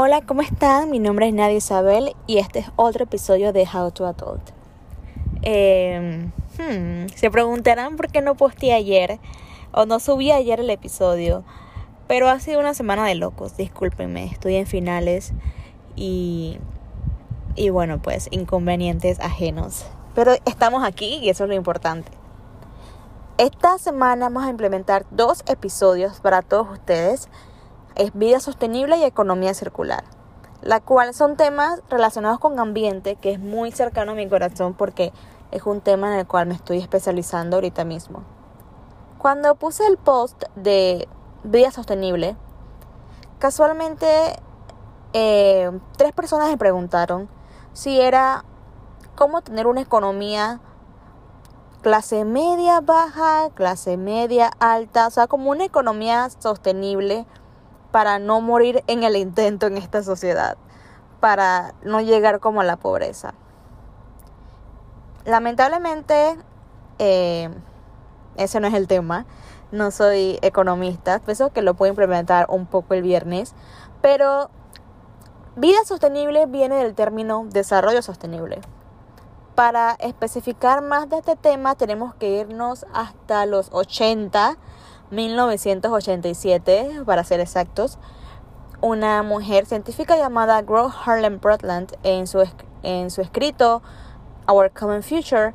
Hola, ¿cómo están? Mi nombre es Nadia Isabel y este es otro episodio de How to Adult. Eh, hmm, se preguntarán por qué no posté ayer o no subí ayer el episodio, pero ha sido una semana de locos, discúlpenme, estoy en finales y, y bueno, pues inconvenientes ajenos. Pero estamos aquí y eso es lo importante. Esta semana vamos a implementar dos episodios para todos ustedes es vida sostenible y economía circular, la cual son temas relacionados con ambiente que es muy cercano a mi corazón porque es un tema en el cual me estoy especializando ahorita mismo. Cuando puse el post de vida sostenible, casualmente eh, tres personas me preguntaron si era cómo tener una economía clase media baja, clase media alta, o sea, como una economía sostenible para no morir en el intento en esta sociedad, para no llegar como a la pobreza. Lamentablemente, eh, ese no es el tema. No soy economista, pienso que lo puedo implementar un poco el viernes, pero vida sostenible viene del término desarrollo sostenible. Para especificar más de este tema tenemos que irnos hasta los 80 1987, para ser exactos, una mujer científica llamada Gro Harlem Brundtland en su, en su escrito Our Common Future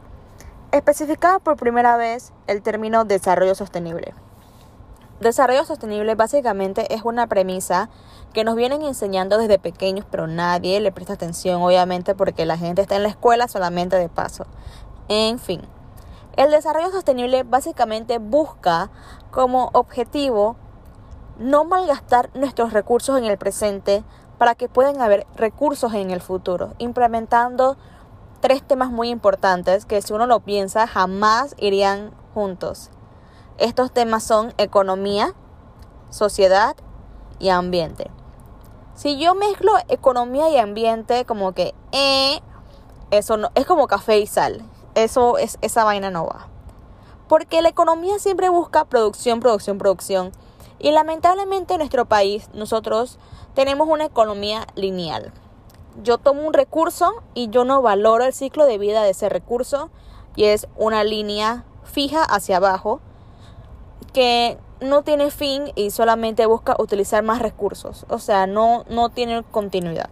especificaba por primera vez el término desarrollo sostenible. Desarrollo sostenible básicamente es una premisa que nos vienen enseñando desde pequeños, pero nadie le presta atención, obviamente, porque la gente está en la escuela solamente de paso. En fin, el desarrollo sostenible básicamente busca como objetivo no malgastar nuestros recursos en el presente para que puedan haber recursos en el futuro, implementando tres temas muy importantes que si uno lo piensa jamás irían juntos. Estos temas son economía, sociedad y ambiente. Si yo mezclo economía y ambiente como que eh, eso no es como café y sal eso es, esa vaina no va. Porque la economía siempre busca producción, producción, producción. Y lamentablemente en nuestro país nosotros tenemos una economía lineal. Yo tomo un recurso y yo no valoro el ciclo de vida de ese recurso y es una línea fija hacia abajo que no tiene fin y solamente busca utilizar más recursos. O sea, no, no tiene continuidad.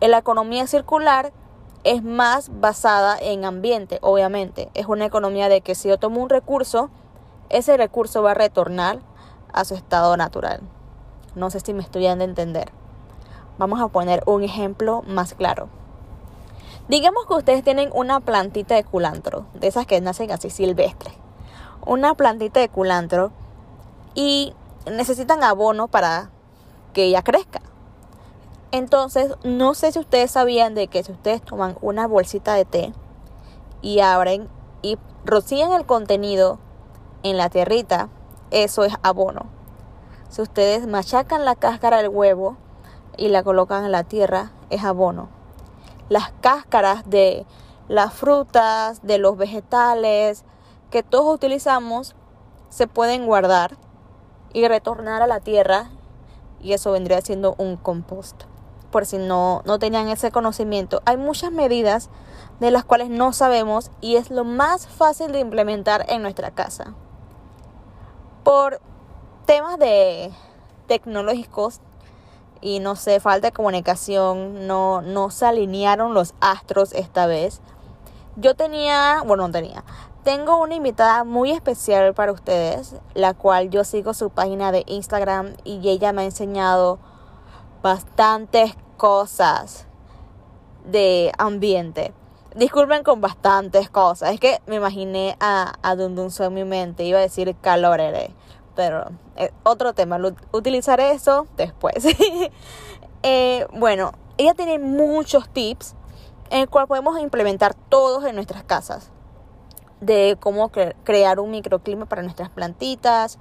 En la economía circular es más basada en ambiente, obviamente. Es una economía de que si yo tomo un recurso, ese recurso va a retornar a su estado natural. No sé si me estoy dando a entender. Vamos a poner un ejemplo más claro. Digamos que ustedes tienen una plantita de culantro, de esas que nacen así silvestres. Una plantita de culantro y necesitan abono para que ella crezca. Entonces, no sé si ustedes sabían de que si ustedes toman una bolsita de té y abren y rocían el contenido en la tierrita, eso es abono. Si ustedes machacan la cáscara del huevo y la colocan en la tierra, es abono. Las cáscaras de las frutas, de los vegetales que todos utilizamos, se pueden guardar y retornar a la tierra y eso vendría siendo un compost por si no, no tenían ese conocimiento. Hay muchas medidas de las cuales no sabemos y es lo más fácil de implementar en nuestra casa. Por temas de tecnológicos y no sé, falta de comunicación, no, no se alinearon los astros esta vez. Yo tenía, bueno, no tenía, tengo una invitada muy especial para ustedes, la cual yo sigo su página de Instagram y ella me ha enseñado bastantes cosas de ambiente. Disculpen con bastantes cosas. Es que me imaginé a, a Dundun en mi mente. Iba a decir calorere. Pero eh, otro tema. Utilizaré eso después. eh, bueno, ella tiene muchos tips en el cual podemos implementar todos en nuestras casas. De cómo crear un microclima para nuestras plantitas,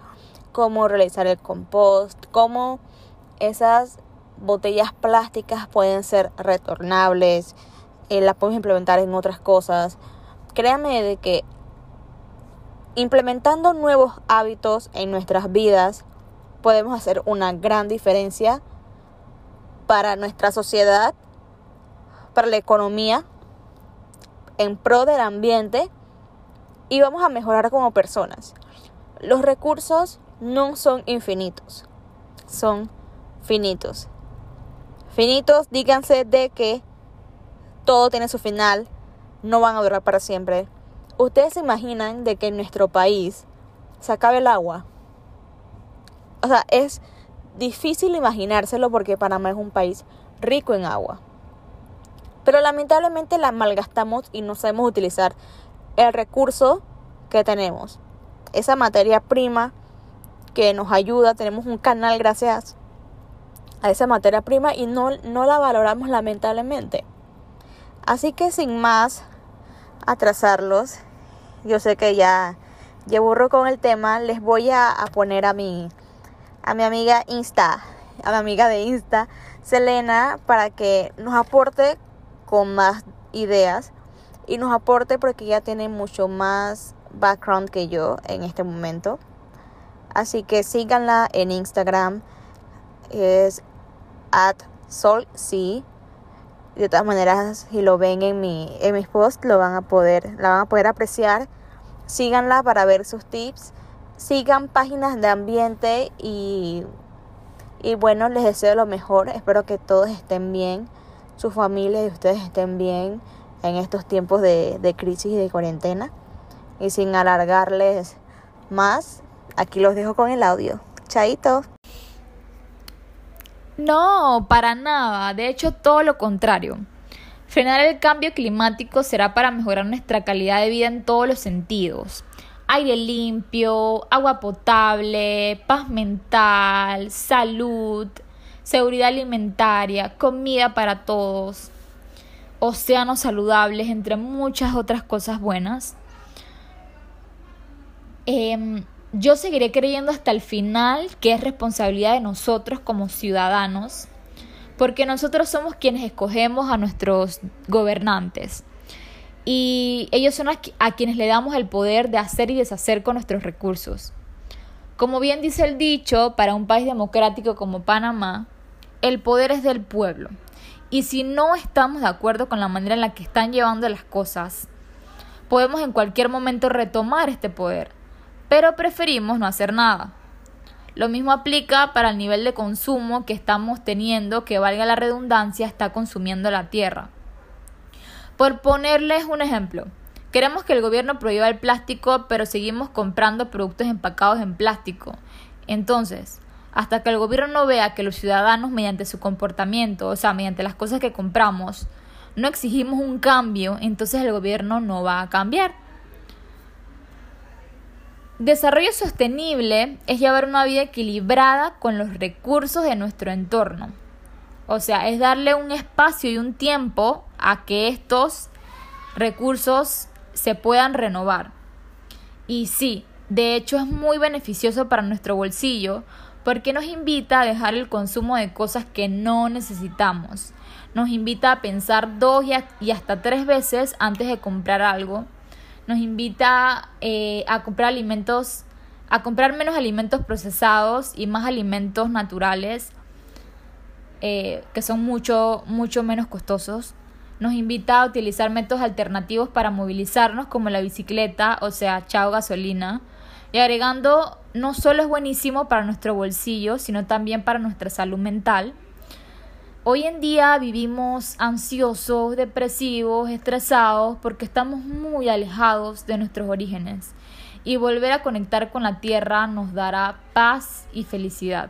cómo realizar el compost, cómo esas botellas plásticas pueden ser retornables, eh, las podemos implementar en otras cosas. Créanme de que implementando nuevos hábitos en nuestras vidas podemos hacer una gran diferencia para nuestra sociedad, para la economía, en pro del ambiente y vamos a mejorar como personas. Los recursos no son infinitos, son finitos. Finitos, díganse de que todo tiene su final, no van a durar para siempre. ¿Ustedes se imaginan de que en nuestro país se acabe el agua? O sea, es difícil imaginárselo porque Panamá es un país rico en agua. Pero lamentablemente la malgastamos y no sabemos utilizar el recurso que tenemos. Esa materia prima que nos ayuda, tenemos un canal gracias a esa materia prima y no, no la valoramos lamentablemente. Así que sin más atrasarlos, yo sé que ya, ya burro con el tema, les voy a, a poner a mi, a mi amiga Insta, a mi amiga de Insta, Selena, para que nos aporte con más ideas y nos aporte porque ella tiene mucho más background que yo en este momento. Así que síganla en Instagram, es at solc. De todas maneras, si lo ven en, mi, en mis posts, lo van a poder, la van a poder apreciar. Síganla para ver sus tips. Sigan páginas de ambiente y, y bueno, les deseo lo mejor. Espero que todos estén bien, su familia y ustedes estén bien en estos tiempos de, de crisis y de cuarentena. Y sin alargarles más, aquí los dejo con el audio. Chaito. No, para nada. De hecho, todo lo contrario. Frenar el cambio climático será para mejorar nuestra calidad de vida en todos los sentidos. Aire limpio, agua potable, paz mental, salud, seguridad alimentaria, comida para todos, océanos saludables, entre muchas otras cosas buenas. Eh, yo seguiré creyendo hasta el final que es responsabilidad de nosotros como ciudadanos, porque nosotros somos quienes escogemos a nuestros gobernantes. Y ellos son a, quienes le damos el poder de hacer y deshacer con nuestros recursos. Como bien dice el dicho, para un país democrático como Panamá, el poder es del pueblo. Y si no estamos de acuerdo con la manera en la que están llevando las cosas, podemos en cualquier momento retomar este poder pero preferimos no hacer nada. Lo mismo aplica para el nivel de consumo que estamos teniendo, que valga la redundancia, está consumiendo la tierra. Por ponerles un ejemplo, queremos que el gobierno prohíba el plástico, pero seguimos comprando productos empacados en plástico. Entonces, hasta que el gobierno no vea que los ciudadanos, mediante su comportamiento, o sea, mediante las cosas que compramos, no exigimos un cambio, entonces el gobierno no va a cambiar. Desarrollo sostenible es llevar una vida equilibrada con los recursos de nuestro entorno. O sea, es darle un espacio y un tiempo a que estos recursos se puedan renovar. Y sí, de hecho es muy beneficioso para nuestro bolsillo porque nos invita a dejar el consumo de cosas que no necesitamos. Nos invita a pensar dos y hasta tres veces antes de comprar algo nos invita eh, a comprar alimentos, a comprar menos alimentos procesados y más alimentos naturales eh, que son mucho, mucho menos costosos. Nos invita a utilizar métodos alternativos para movilizarnos como la bicicleta, o sea, chao gasolina. Y agregando, no solo es buenísimo para nuestro bolsillo, sino también para nuestra salud mental Hoy en día vivimos ansiosos, depresivos, estresados porque estamos muy alejados de nuestros orígenes y volver a conectar con la tierra nos dará paz y felicidad.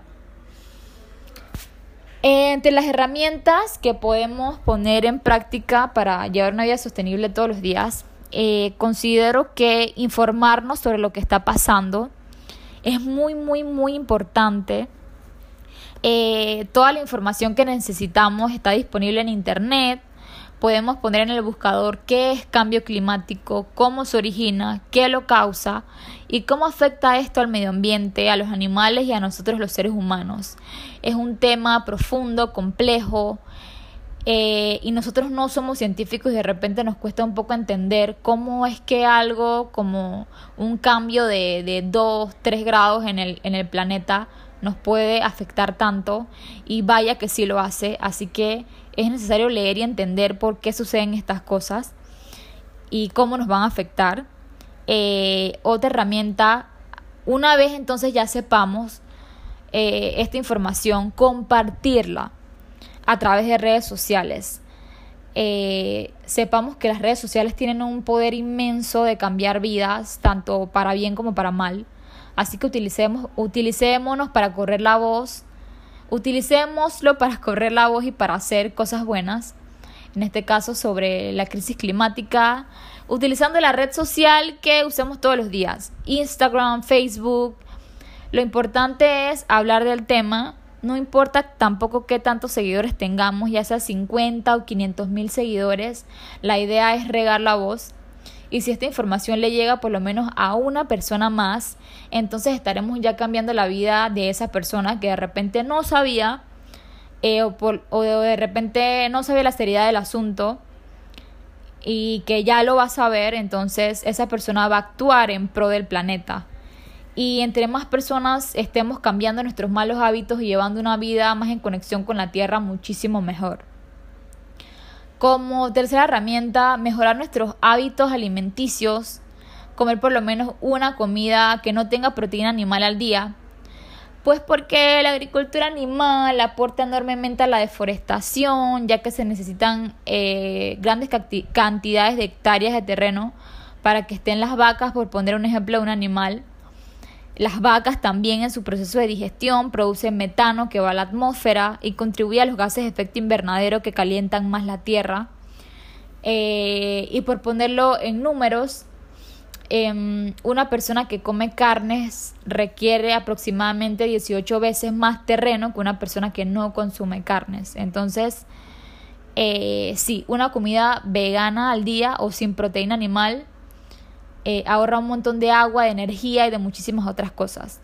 Entre las herramientas que podemos poner en práctica para llevar una vida sostenible todos los días, eh, considero que informarnos sobre lo que está pasando es muy, muy, muy importante eh, toda la información que necesitamos está disponible en Internet. Podemos poner en el buscador qué es cambio climático, cómo se origina, qué lo causa y cómo afecta esto al medio ambiente, a los animales y a nosotros los seres humanos. Es un tema profundo, complejo, eh, y nosotros no somos científicos y de repente nos cuesta un poco entender cómo es que algo como un cambio de, de 2, 3 grados en el, en el planeta nos puede afectar tanto y vaya que sí lo hace, así que es necesario leer y entender por qué suceden estas cosas y cómo nos van a afectar. Eh, otra herramienta, una vez entonces ya sepamos eh, esta información, compartirla a través de redes sociales. Eh, sepamos que las redes sociales tienen un poder inmenso de cambiar vidas, tanto para bien como para mal. Así que utilicemos, utilicémonos para correr la voz, utilicémoslo para correr la voz y para hacer cosas buenas. En este caso sobre la crisis climática, utilizando la red social que usamos todos los días, Instagram, Facebook. Lo importante es hablar del tema no importa tampoco qué tantos seguidores tengamos, ya sea 50 o 500 mil seguidores, la idea es regar la voz. Y si esta información le llega por lo menos a una persona más, entonces estaremos ya cambiando la vida de esa persona que de repente no sabía eh, o, o de repente no sabía la seriedad del asunto y que ya lo va a saber, entonces esa persona va a actuar en pro del planeta y entre más personas estemos cambiando nuestros malos hábitos y llevando una vida más en conexión con la tierra, muchísimo mejor. Como tercera herramienta, mejorar nuestros hábitos alimenticios, comer por lo menos una comida que no tenga proteína animal al día, pues porque la agricultura animal aporta enormemente a la deforestación, ya que se necesitan eh, grandes cantidades de hectáreas de terreno para que estén las vacas, por poner un ejemplo de un animal. Las vacas también en su proceso de digestión producen metano que va a la atmósfera y contribuye a los gases de efecto invernadero que calientan más la Tierra. Eh, y por ponerlo en números, em, una persona que come carnes requiere aproximadamente 18 veces más terreno que una persona que no consume carnes. Entonces, eh, sí, una comida vegana al día o sin proteína animal eh, ahorra un montón de agua, de energía y de muchísimas otras cosas.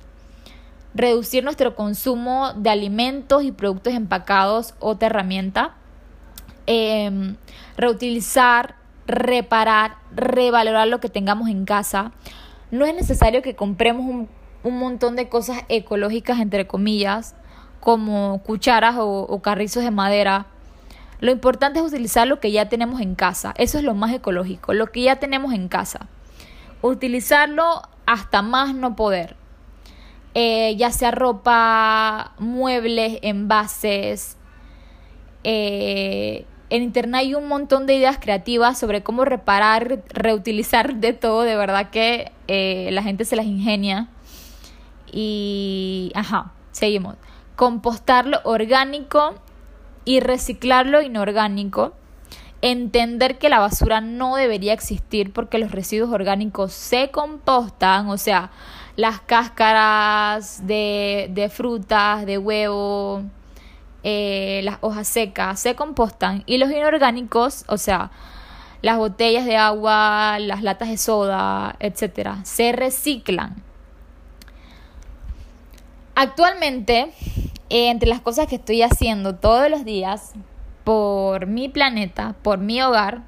Reducir nuestro consumo de alimentos y productos empacados, otra herramienta. Em, reutilizar, reparar, revalorar lo que tengamos en casa. No es necesario que compremos un, un montón de cosas ecológicas, entre comillas, como cucharas o, o carrizos de madera. Lo importante es utilizar lo que ya tenemos en casa. Eso es lo más ecológico, lo que ya tenemos en casa utilizarlo hasta más no poder. Eh, ya sea ropa, muebles, envases. Eh, en internet hay un montón de ideas creativas sobre cómo reparar, reutilizar de todo. De verdad que eh, la gente se las ingenia. Y, ajá, seguimos. Compostarlo orgánico y reciclarlo inorgánico entender que la basura no debería existir porque los residuos orgánicos se compostan, o sea, las cáscaras de, de frutas, de huevo, eh, las hojas secas se compostan y los inorgánicos, o sea, las botellas de agua, las latas de soda, etcétera, se reciclan. Actualmente, entre las cosas que estoy haciendo todos los días por mi planeta, por mi hogar,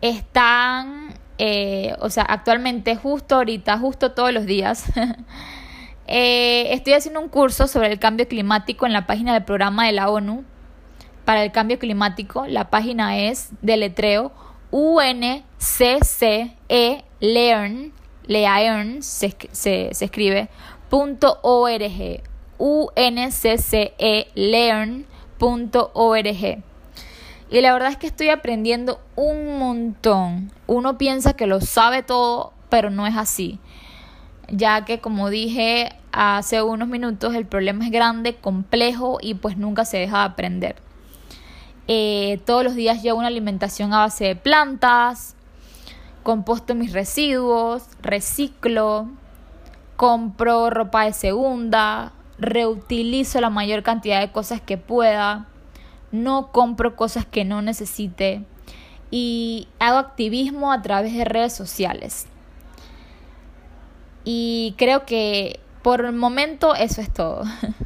están, eh, o sea, actualmente, justo ahorita, justo todos los días, eh, estoy haciendo un curso sobre el cambio climático en la página del programa de la ONU para el cambio climático. La página es de letreo UNCCE Learn, Learn se, se, se escribe, punto org, UNCCE Learn.org. Y la verdad es que estoy aprendiendo un montón. Uno piensa que lo sabe todo, pero no es así. Ya que como dije hace unos minutos, el problema es grande, complejo y pues nunca se deja de aprender. Eh, todos los días llevo una alimentación a base de plantas, composto mis residuos, reciclo, compro ropa de segunda, reutilizo la mayor cantidad de cosas que pueda no compro cosas que no necesite y hago activismo a través de redes sociales. Y creo que por el momento eso es todo.